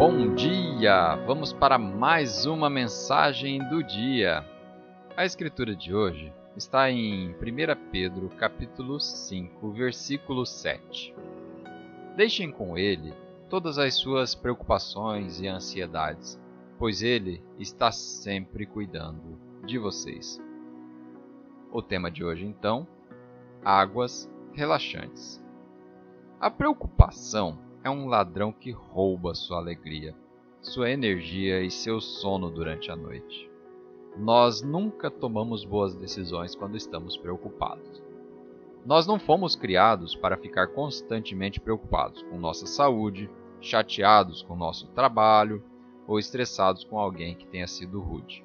Bom dia! Vamos para mais uma mensagem do dia. A escritura de hoje está em 1 Pedro, capítulo 5, versículo 7. Deixem com ele todas as suas preocupações e ansiedades, pois ele está sempre cuidando de vocês. O tema de hoje, então, águas relaxantes. A preocupação é um ladrão que rouba sua alegria, sua energia e seu sono durante a noite. Nós nunca tomamos boas decisões quando estamos preocupados. Nós não fomos criados para ficar constantemente preocupados com nossa saúde, chateados com nosso trabalho ou estressados com alguém que tenha sido rude.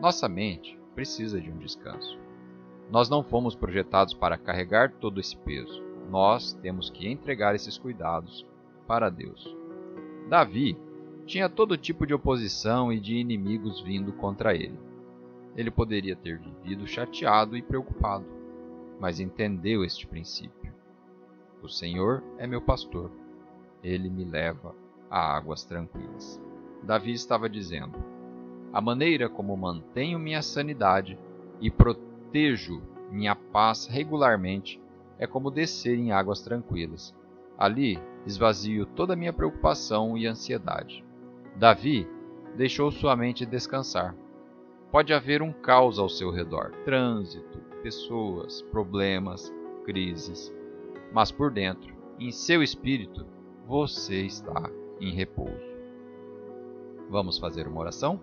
Nossa mente precisa de um descanso. Nós não fomos projetados para carregar todo esse peso. Nós temos que entregar esses cuidados para Deus. Davi tinha todo tipo de oposição e de inimigos vindo contra ele. Ele poderia ter vivido chateado e preocupado, mas entendeu este princípio. O Senhor é meu pastor, ele me leva a águas tranquilas. Davi estava dizendo: A maneira como mantenho minha sanidade e protejo minha paz regularmente é como descer em águas tranquilas. Ali esvazio toda a minha preocupação e ansiedade. Davi deixou sua mente descansar. Pode haver um caos ao seu redor trânsito, pessoas, problemas, crises. Mas por dentro, em seu espírito, você está em repouso. Vamos fazer uma oração?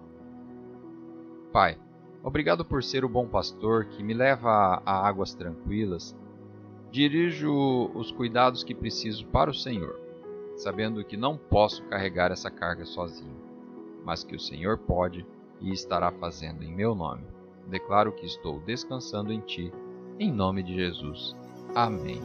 Pai, Obrigado por ser o bom pastor que me leva a águas tranquilas. Dirijo os cuidados que preciso para o Senhor, sabendo que não posso carregar essa carga sozinho, mas que o Senhor pode e estará fazendo em meu nome. Declaro que estou descansando em Ti, em nome de Jesus. Amém.